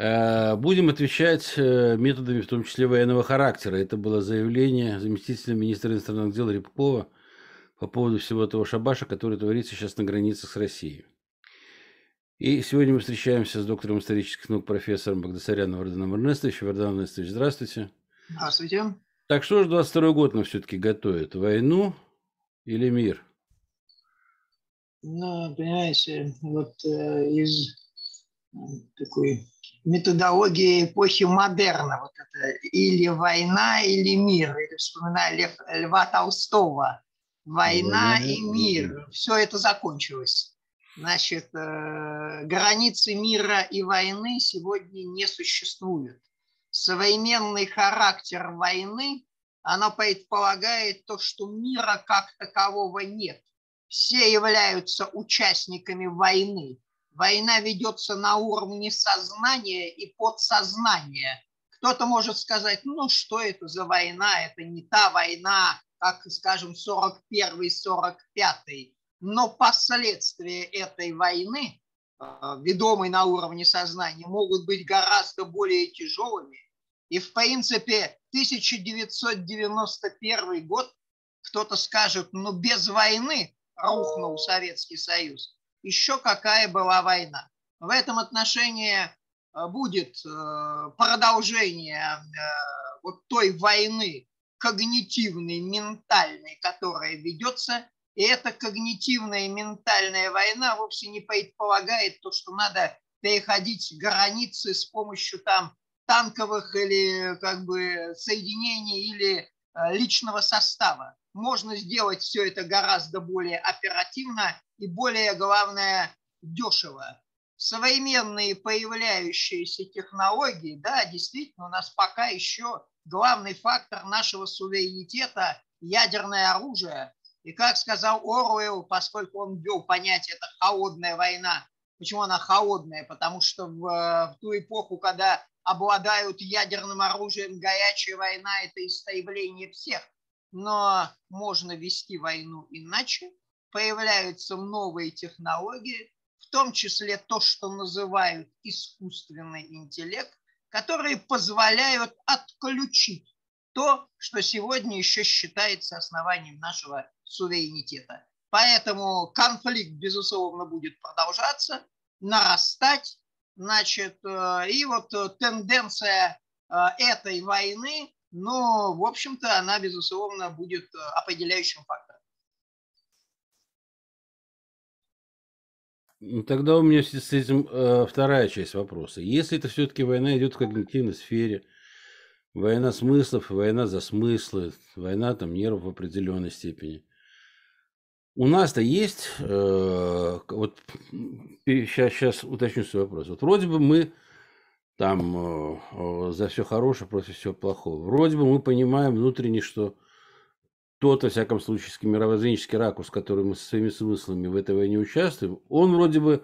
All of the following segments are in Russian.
Э, будем отвечать э, методами, в том числе военного характера. Это было заявление заместителя министра иностранных дел Рябкова по поводу всего того шабаша, который творится сейчас на границах с Россией. И сегодня мы встречаемся с доктором исторических наук, профессором Багдасаряном Варданом Эрнестовичем. Вардан Эрнестович, здравствуйте. Здравствуйте. Так что же 22 год нам все-таки готовит? Войну или мир? Ну, понимаете, вот э, из такой методологии эпохи модерна, вот это или война, или мир, или вспоминая Лев, Льва Толстого, война и мир, все это закончилось. Значит, э, границы мира и войны сегодня не существуют. Современный характер войны, она предполагает то, что мира как такового нет все являются участниками войны. Война ведется на уровне сознания и подсознания. Кто-то может сказать, ну что это за война, это не та война, как, скажем, 41-45. Но последствия этой войны, а, ведомой на уровне сознания, могут быть гораздо более тяжелыми. И, в принципе, 1991 год, кто-то скажет, ну без войны рухнул Советский Союз, еще какая была война. В этом отношении э, будет э, продолжение э, вот той войны когнитивной, ментальной, которая ведется. И эта когнитивная ментальная война вовсе не предполагает то, что надо переходить границы с помощью там танковых или как бы соединений или личного состава можно сделать все это гораздо более оперативно и более, главное, дешево. Современные появляющиеся технологии, да, действительно, у нас пока еще главный фактор нашего суверенитета – ядерное оружие. И как сказал Оруэлл, поскольку он ввел понятие «это холодная война», Почему она холодная? Потому что в, в ту эпоху, когда обладают ядерным оружием, горячая война – это истребление всех но можно вести войну иначе. Появляются новые технологии, в том числе то, что называют искусственный интеллект, которые позволяют отключить то, что сегодня еще считается основанием нашего суверенитета. Поэтому конфликт, безусловно, будет продолжаться, нарастать. Значит, э, и вот тенденция э, этой войны но, в общем-то, она, безусловно, будет э, определяющим фактором. Ну, тогда у меня с этим э, вторая часть вопроса. Если это все-таки война идет в когнитивной сфере, война смыслов, война за смыслы, война там нервов в определенной степени. У нас-то есть, э, вот сейчас, сейчас уточню свой вопрос. Вот вроде бы мы там э, за все хорошее против всего плохого. Вроде бы мы понимаем внутренне, что тот, во всяком случае, мировоззренческий ракурс, который мы со своими смыслами в этой войне участвуем, он вроде бы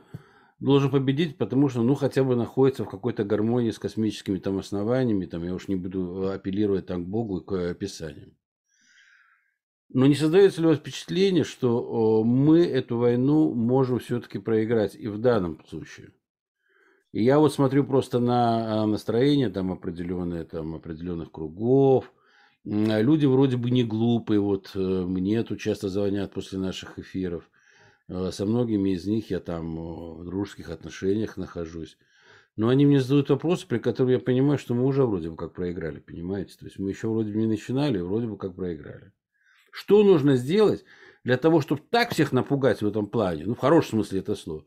должен победить, потому что, ну, хотя бы находится в какой-то гармонии с космическими там основаниями, там, я уж не буду апеллировать там к Богу и к описаниям. Но не создается ли у вас впечатление, что мы эту войну можем все-таки проиграть и в данном случае? И я вот смотрю просто на а, настроение там определенное, там определенных кругов. Люди вроде бы не глупые, вот э, мне тут часто звонят после наших эфиров. Э, со многими из них я там в дружеских отношениях нахожусь. Но они мне задают вопросы, при которых я понимаю, что мы уже вроде бы как проиграли, понимаете? То есть мы еще вроде бы не начинали, вроде бы как проиграли. Что нужно сделать для того, чтобы так всех напугать в этом плане, ну, в хорошем смысле это слово,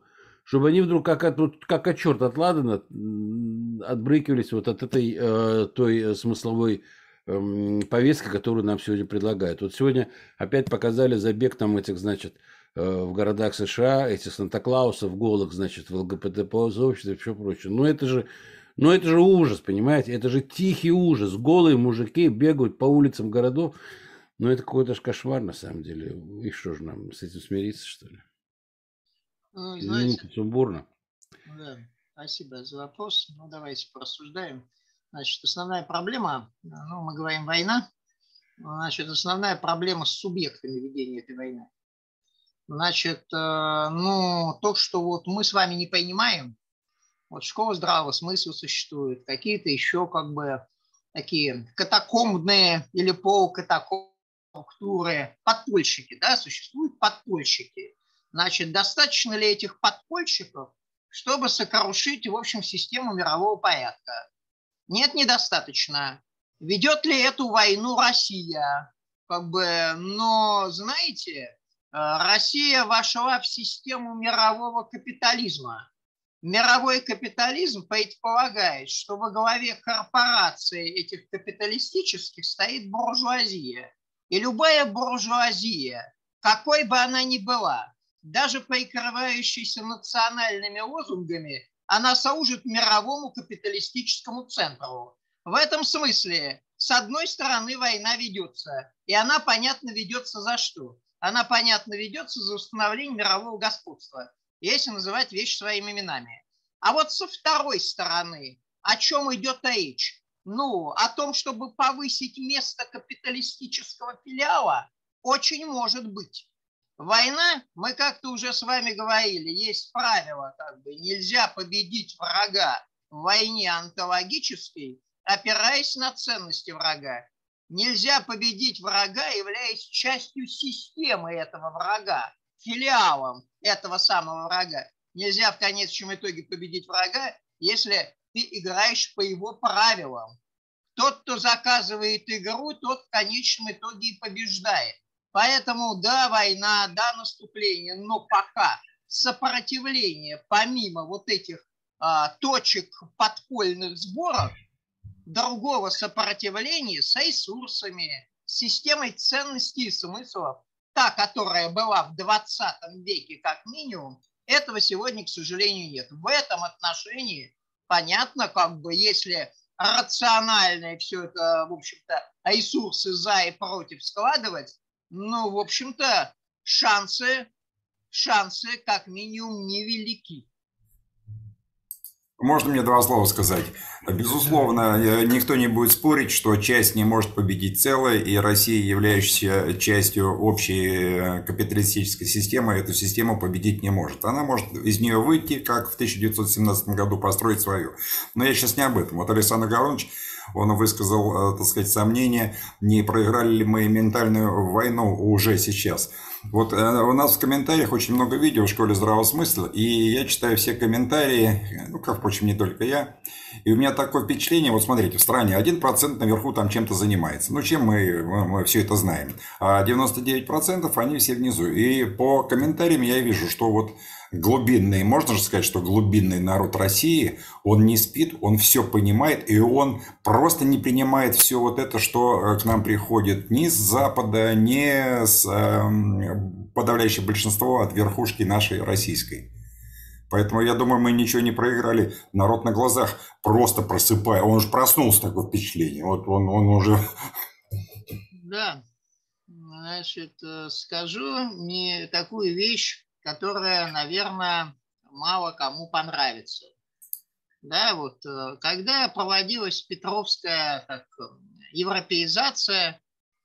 чтобы они вдруг как, от, как от черта от ладана отбрыкивались вот от этой э, той смысловой э, повестки, которую нам сегодня предлагают. Вот сегодня опять показали забег там этих, значит, э, в городах США, этих Санта-Клаусов, голых, значит, в ЛГБТ-сообществе и все прочее. Но это же но это же ужас, понимаете? Это же тихий ужас. Голые мужики бегают по улицам городов. Но это какой-то ж кошмар на самом деле. И что же нам с этим смириться, что ли? Ну, знаете, сумбурно. Да, спасибо за вопрос. Ну, давайте порассуждаем. Значит, основная проблема, ну, мы говорим война, значит, основная проблема с субъектами ведения этой войны. Значит, э, ну, то, что вот мы с вами не понимаем, Вот школа здравого смысла существует, какие-то еще как бы такие катакомбные или полукатакомбные структуры, подпольщики, да, существуют подпольщики. Значит, достаточно ли этих подпольщиков, чтобы сокрушить, в общем, систему мирового порядка? Нет, недостаточно. Ведет ли эту войну Россия? Как бы, но, знаете, э, Россия вошла в систему мирового капитализма. Мировой капитализм предполагает, что во главе корпораций этих капиталистических стоит буржуазия. И любая буржуазия, какой бы она ни была, даже прикрывающаяся национальными лозунгами, она служит мировому капиталистическому центру. В этом смысле, с одной стороны, война ведется, и она, понятно, ведется за что? Она, понятно, ведется за установление мирового господства, если называть вещи своими именами. А вот со второй стороны, о чем идет речь? Ну, о том, чтобы повысить место капиталистического филиала, очень может быть. Война, мы как-то уже с вами говорили, есть правило, как бы нельзя победить врага в войне онтологической, опираясь на ценности врага. Нельзя победить врага, являясь частью системы этого врага, филиалом этого самого врага. Нельзя в конечном итоге победить врага, если ты играешь по его правилам. Тот, кто заказывает игру, тот в конечном итоге и побеждает. Поэтому да, война, да, наступление, но пока сопротивление, помимо вот этих а, точек подпольных сборов, другого сопротивления с ресурсами, системой ценностей и смыслов, та, которая была в 20 веке как минимум, этого сегодня, к сожалению, нет. В этом отношении понятно, как бы, если рационально все это, в общем-то, ресурсы за и против складывать, ну, в общем-то, шансы, шансы как минимум невелики. Можно мне два слова сказать? Безусловно, э, никто не будет спорить, что часть не может победить целое, и Россия, являющаяся частью общей э, капиталистической системы, эту систему победить не может. Она может из нее выйти, как в 1917 году построить свою. Но я сейчас не об этом. Вот Александр Горович он высказал, э, так сказать, сомнение, не проиграли ли мы ментальную войну уже сейчас. Вот э, у нас в комментариях очень много видео в школе здравого смысла, и я читаю все комментарии, ну, как, впрочем, не только я, и у меня такое впечатление, вот смотрите, в стране 1% наверху там чем-то занимается, ну, чем мы, мы, мы все это знаем, а 99% они все внизу, и по комментариям я вижу, что вот глубинный, можно же сказать, что глубинный народ России, он не спит, он все понимает, и он просто не принимает все вот это, что э, к нам приходит ни с Запада, ни с э, подавляющее большинство от верхушки нашей российской. Поэтому я думаю, мы ничего не проиграли. Народ на глазах просто просыпая. Он уже проснулся, такое впечатление. Вот он, он уже... Да, значит, э, скажу не такую вещь, которая, наверное, мало кому понравится. Да, вот э, когда проводилась Петровская так, европеизация,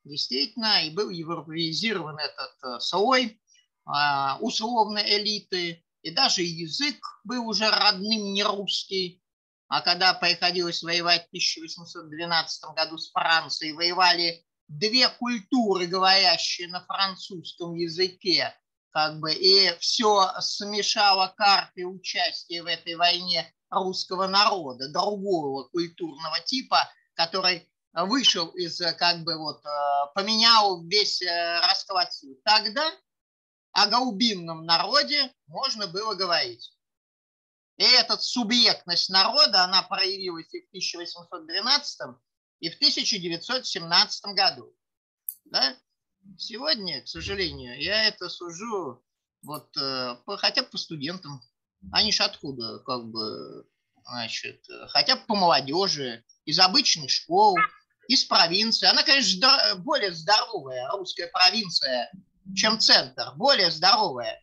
действительно, и был европеизирован этот э, слой а, условной элиты, и даже язык был уже родным не русский. А когда приходилось воевать в 1812 году с Францией, воевали две культуры, говорящие на французском языке, как бы, и все смешало карты участия в этой войне русского народа, другого культурного типа, который вышел из, как бы, вот, э, поменял весь э, расклад сил. Тогда о гаубинном народе можно было говорить. И эта субъектность народа, она проявилась и в 1812, и в 1917 году. Да? Сегодня, к сожалению, я это сужу вот э, по, хотя бы по студентам. Они ж откуда, как бы, значит, хотя бы по молодежи, из обычных школ, из провинции. Она, конечно, более здоровая, русская провинция, чем центр, более здоровая.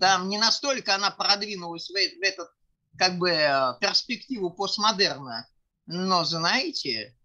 Там не настолько она продвинулась в, в этот, как бы, перспективу постмодерна. Но, знаете,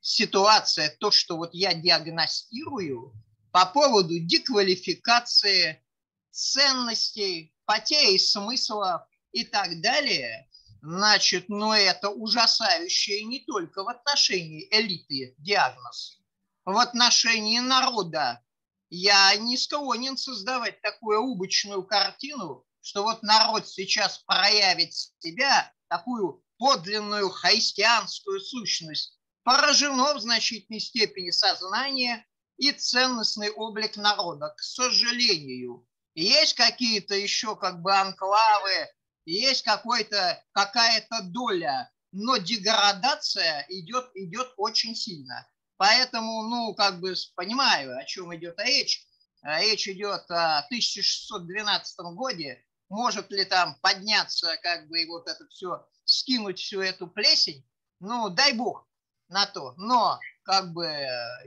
ситуация, то, что вот я диагностирую, по поводу деквалификации ценностей, потери смысла и так далее, значит, но это ужасающее не только в отношении элиты диагноз. В отношении народа я не склонен создавать такую убочную картину, что вот народ сейчас проявит себя, такую подлинную христианскую сущность, поражено в значительной степени сознание и ценностный облик народа. К сожалению, есть какие-то еще как бы анклавы, есть какой-то, какая-то доля, но деградация идет, идет очень сильно. Поэтому, ну, как бы понимаю, о чем идет речь. Речь идет о 1612 годе. Может ли там подняться, как бы, и вот это все, скинуть всю эту плесень? Ну, дай бог на то. Но, как бы,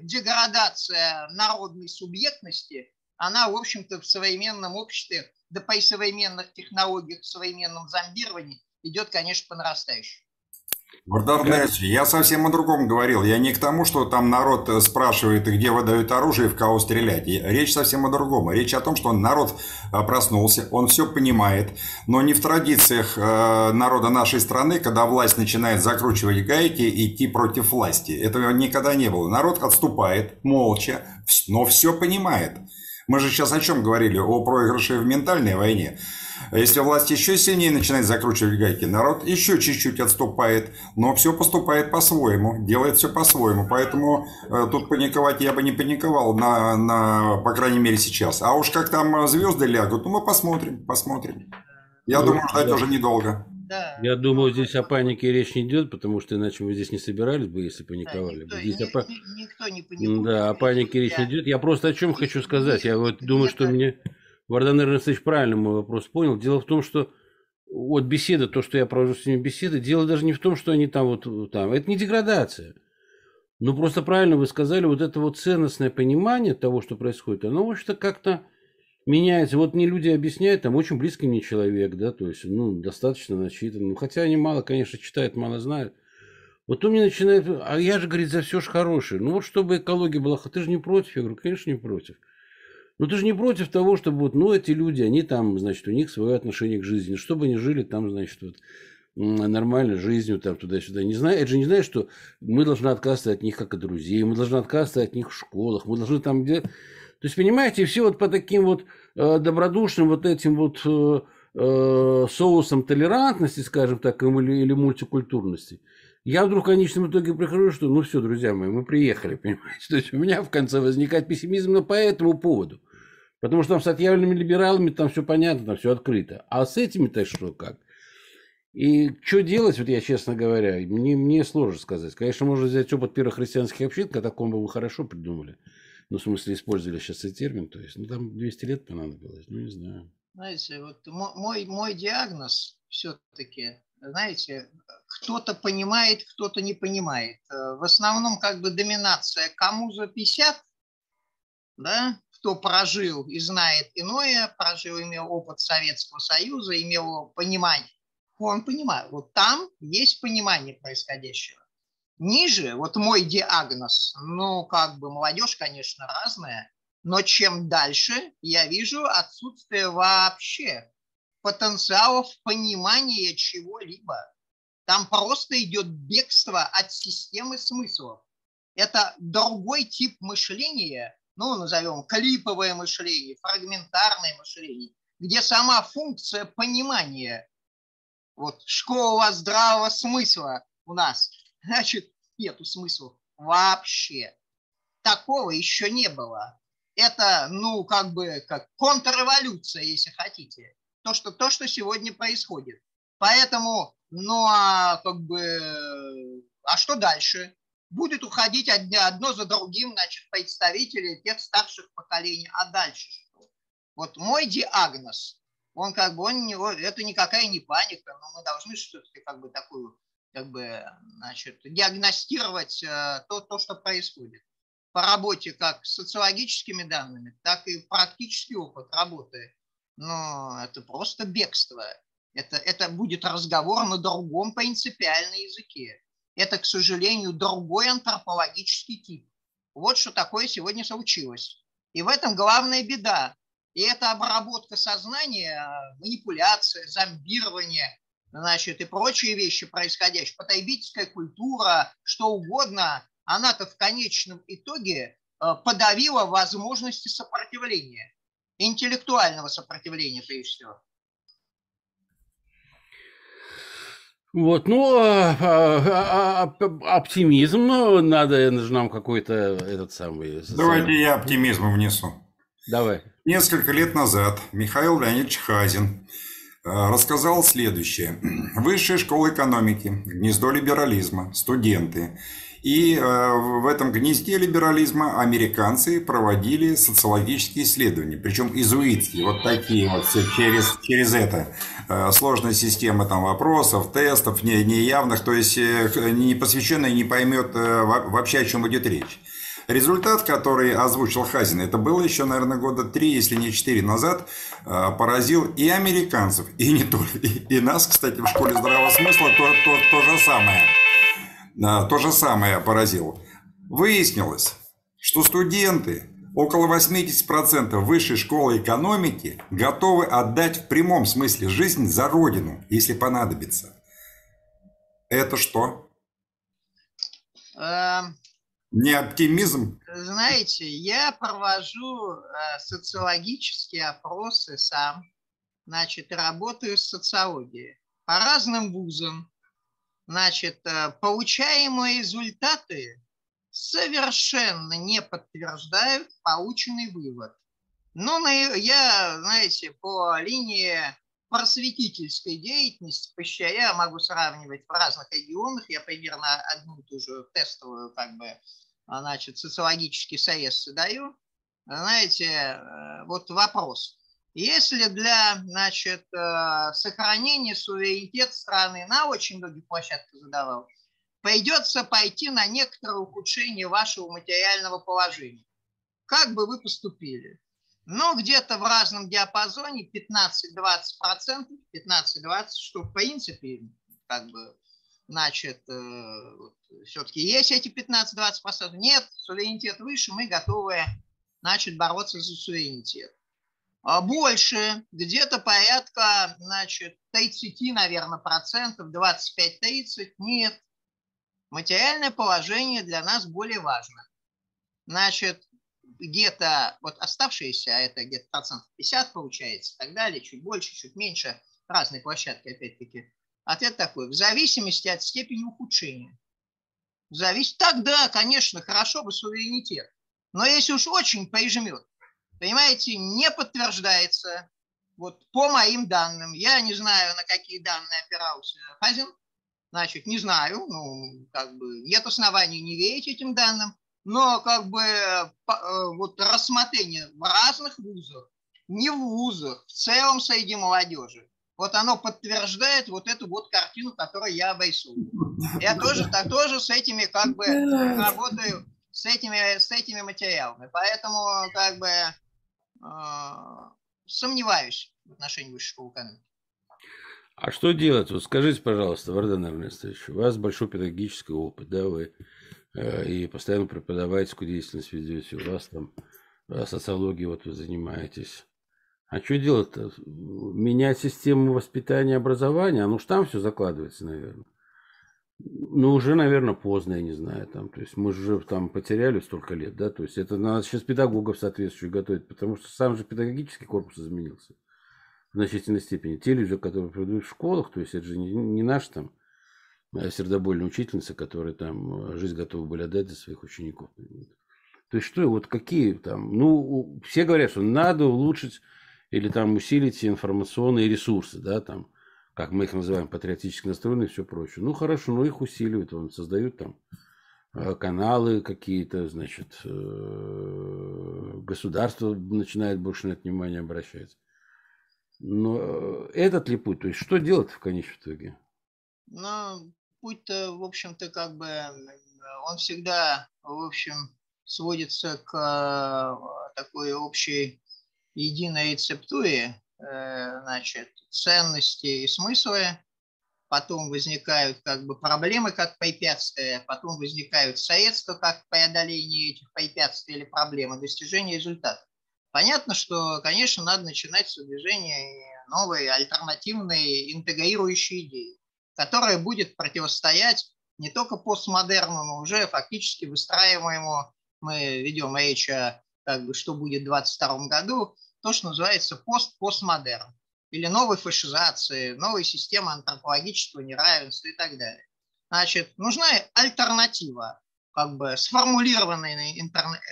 деградация народной субъектности, она, в общем-то, в современном обществе, да по современных технологиях, в современном зомбировании идет, конечно, по нарастающей. Вардарнесси, я совсем о другом говорил. Я не к тому, что там народ э, спрашивает, где выдают оружие и в кого стрелять. Речь совсем о другом. Речь о том, что народ э, проснулся, он все понимает, но не в традициях э, народа нашей страны, когда власть начинает закручивать гайки и идти против власти. Этого никогда не было. Народ отступает молча, но все понимает. Мы же сейчас о чем говорили? О проигрыше в ментальной войне. А если власть еще сильнее начинает закручивать гайки, народ еще чуть-чуть отступает, но все поступает по-своему, делает все по-своему. Поэтому э, тут паниковать я бы не паниковал, на, на, по крайней мере сейчас. А уж как там звезды лягут, ну мы посмотрим, посмотрим. Я ну, думаю, ждать да. уже недолго. Да. Я думаю, здесь о панике речь не идет, потому что иначе мы здесь не собирались бы, если паниковали. Да, никто, здесь ни, о... никто не паникует. Да, о панике речь не идет. Я просто о чем хочу сказать. Я вот думаю, что мне... Вардан Эрнестович правильно мой вопрос понял. Дело в том, что вот беседа, то, что я провожу с ними беседы, дело даже не в том, что они там вот там. Это не деградация. Ну, просто правильно вы сказали, вот это вот ценностное понимание того, что происходит, оно, в общем-то, как-то меняется. Вот мне люди объясняют, там очень близкий мне человек, да, то есть, ну, достаточно начитан. Ну, хотя они мало, конечно, читают, мало знают. Вот он мне начинает, а я же, говорит, за все же хорошее. Ну, вот чтобы экология была, ты же не против? Я говорю, конечно, не против. Ну, ты же не против того, чтобы вот, ну, эти люди, они там, значит, у них свое отношение к жизни, чтобы они жили там, значит, вот, нормальной жизнью там туда-сюда. Не знаю, это же не знает, что мы должны отказываться от них как от друзей, мы должны отказываться от них в школах, мы должны там где... То есть, понимаете, все вот по таким вот э, добродушным вот этим вот э, э, соусом толерантности, скажем так, или, или мультикультурности. Я вдруг в конечном итоге прихожу, что ну все, друзья мои, мы приехали, понимаете. То есть у меня в конце возникает пессимизм но по этому поводу. Потому что там с отъявленными либералами там все понятно, там все открыто. А с этими-то что как? И что делать, вот я честно говоря, мне, мне сложно сказать. Конечно, можно взять опыт первых христианских общин, когда таком бы вы хорошо придумали. Ну, в смысле, использовали сейчас этот термин. То есть, ну, там 200 лет понадобилось, ну, не знаю. Знаете, вот мой, мой диагноз все-таки, знаете, кто-то понимает, кто-то не понимает. Э, в основном как бы доминация кому за 50, да, кто прожил и знает иное, прожил, имел опыт Советского Союза, имел понимание, он понимает, вот там есть понимание происходящего. Ниже, вот мой диагноз, ну, как бы молодежь, конечно, разная, но чем дальше, я вижу отсутствие вообще потенциалов понимания чего-либо. Там просто идет бегство от системы смыслов. Это другой тип мышления, ну, назовем, клиповое мышление, фрагментарное мышление, где сама функция понимания, вот школа здравого смысла у нас, значит, нету смысла вообще. Такого еще не было. Это, ну, как бы, как контрреволюция, если хотите. То, что, то, что сегодня происходит. Поэтому, ну, а как бы, а что дальше? Будет уходить одно за другим, значит, представители тех старших поколений. А дальше что? Вот мой диагноз, он как бы, он не, это никакая не паника, но мы должны все-таки как бы такую, как бы, значит, диагностировать э, то, то, что происходит. По работе как с социологическими данными, так и практический опыт работы. Но это просто бегство. Это, это будет разговор на другом принципиальном языке это, к сожалению, другой антропологический тип. Вот что такое сегодня случилось. И в этом главная беда. И это обработка сознания, манипуляция, зомбирование, значит, и прочие вещи происходящие, потребительская культура, что угодно, она-то в конечном итоге э, подавила возможности сопротивления, интеллектуального сопротивления, прежде всего. Вот, ну, а, а, а, оптимизм надо, нужно нам какой-то этот самый... Давайте я оптимизм внесу. Давай. Несколько лет назад Михаил Леонидович Хазин рассказал следующее. Высшая школа экономики, гнездо либерализма, студенты – и э, в этом гнезде либерализма американцы проводили социологические исследования, причем изуитские, вот такие вот через, через это. Э, сложная система там вопросов, тестов, не, неявных, то есть э, не посвященный не поймет вообще, о чем идет речь. Результат, который озвучил Хазин, это было еще, наверное, года три, если не четыре назад, поразил и американцев, и не только, и, и нас, кстати, в школе здравого смысла то, то, то же самое то же самое поразило. Выяснилось, что студенты, около 80% высшей школы экономики, готовы отдать в прямом смысле жизнь за родину, если понадобится. Это что? Эм, Не оптимизм? Знаете, я провожу э, социологические опросы сам, значит, работаю с социологией по разным вузам, Значит, э, получаемые результаты совершенно не подтверждают полученный вывод. Ну, я, знаете, по линии просветительской деятельности, я могу сравнивать в разных регионах, я примерно одну и ту же тестовую, как бы, значит, социологический союз даю. Знаете, э, вот вопрос. Если для значит, э, сохранения суверенитета страны на очень многих площадках задавал, придется пойти на некоторое ухудшение вашего материального положения. Как бы вы поступили? Ну, где-то в разном диапазоне 15-20%, 15-20%, что в принципе, как бы, значит, э, все-таки есть эти 15-20%. Нет, суверенитет выше, мы готовы, значит, бороться за суверенитет. А больше, где-то порядка, значит, 30, наверное, процентов, 25-30, нет. Материальное положение для нас более важно. Значит, где-то вот оставшиеся, а это где-то процентов 50 получается, и так далее, чуть больше, чуть меньше, разные площадки, опять-таки. Ответ такой, в зависимости от степени ухудшения. Зависит, тогда, конечно, хорошо бы суверенитет. Но если уж очень прижмет, понимаете, не подтверждается. Вот по моим данным, я не знаю, на какие данные опирался Хазин, значит, не знаю, ну, как бы нет оснований не верить этим данным, но как бы э, вот рассмотрение в разных вузах, не в вузах, в целом среди молодежи, вот оно подтверждает вот эту вот картину, которую я обрисовываю. Я тоже, так, тоже с этими как бы работаю, с этими, с этими материалами. Поэтому как бы сомневаюсь в отношении высшей школы экономики. А что делать? Вот скажите, пожалуйста, Вардан Эрнестович, у вас большой педагогический опыт, да, вы э, и постоянно преподавательскую деятельность ведете, у вас там э, социологией вот вы занимаетесь. А что делать-то? Менять систему воспитания и образования? Ну, уж там все закладывается, наверное. Ну, уже, наверное, поздно, я не знаю. Там, то есть мы же там потеряли столько лет, да, то есть это надо сейчас педагогов соответствующих готовить, потому что сам же педагогический корпус изменился в значительной степени. Те люди, которые преподают в школах, то есть это же не, не наш там э, сердобольная учительница, которые там э, жизнь готовы были отдать за своих учеников. То есть что, вот какие там, ну, все говорят, что надо улучшить или там усилить информационные ресурсы, да, там, как мы их называем, патриотически настроенные и все прочее. Ну, хорошо, но их усиливают, он создают там э, каналы какие-то, значит, э, государство начинает больше на это внимание обращать. Но э, этот ли путь, то есть что делать в конечном итоге? Ну, путь-то, в общем-то, как бы, он всегда, в общем, сводится к такой общей единой рецептуре, значит, ценности и смыслы, потом возникают как бы проблемы как препятствия, потом возникают средства как преодоление этих препятствий или проблем и достижения результата. Понятно, что, конечно, надо начинать с движения новой альтернативной интегрирующей идеи, которая будет противостоять не только постмодерну, но уже фактически выстраиваемому, мы ведем речь о как бы, что будет в 2022 году, то, что называется пост-постмодерн или новой фашизации, новой системы антропологического неравенства и так далее. Значит, нужна альтернатива, как бы сформулированная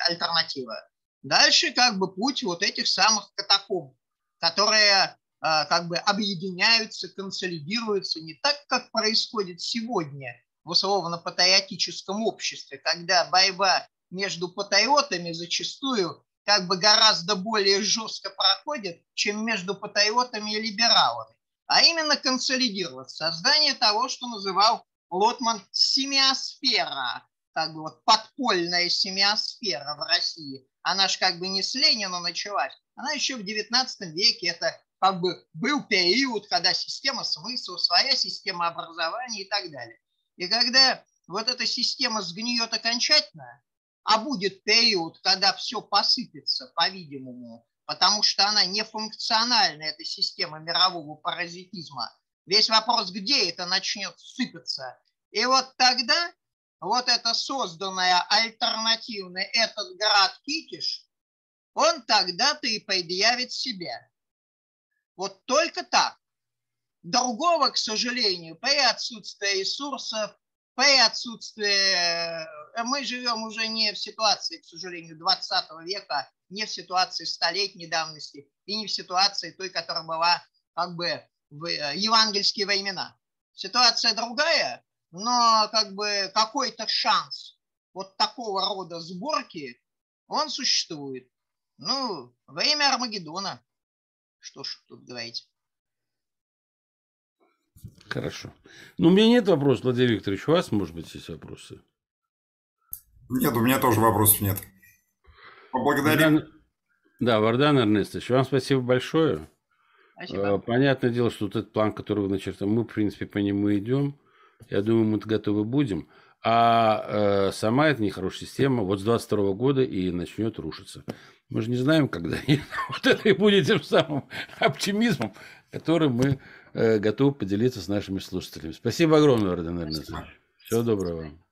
альтернатива. Дальше как бы путь вот этих самых катакомб, которые а, как бы объединяются, консолидируются не так, как происходит сегодня в условно-патриотическом обществе, когда борьба между патриотами зачастую как бы гораздо более жестко проходит, чем между патриотами и либералами, а именно консолидировать создание того, что называл Лотман семиосфера, как бы вот подпольная семиосфера в России. Она же как бы не с Ленина началась, она еще в 19 веке, это как бы был период, когда система смысла, своя система образования и так далее. И когда вот эта система сгниет окончательно, а будет период, когда все посыпется, по-видимому, потому что она нефункциональна, эта система мирового паразитизма. Весь вопрос, где это начнет сыпаться. И вот тогда вот это созданное альтернативное, этот град Китиш, он тогда-то и предъявит себя. Вот только так. Другого, к сожалению, при отсутствии ресурсов, при отсутствии... Э, мы живем уже не в ситуации, к сожалению, 20 века, не в ситуации столетней давности и не в ситуации той, которая была как бы в э, евангельские времена. Ситуация другая, но как бы какой-то шанс вот такого рода сборки, он существует. Ну, время Армагеддона. Что ж тут говорить. Хорошо. Ну, у меня нет вопросов, Владимир Викторович. У вас, может быть, есть вопросы? Нет, у меня тоже вопросов нет. Поблагодарим. Вардан... Да, Вардан Эрнестович, вам спасибо большое. Спасибо. Э, понятное дело, что вот этот план, который вы начертали, мы, в принципе, по нему идем. Я думаю, мы готовы будем. А э, сама эта нехорошая система вот с 22 года и начнет рушиться. Мы же не знаем, когда. И вот это и будет тем самым оптимизмом, которым мы э, готовы поделиться с нашими слушателями. Спасибо огромное, Родион Всего доброго вам.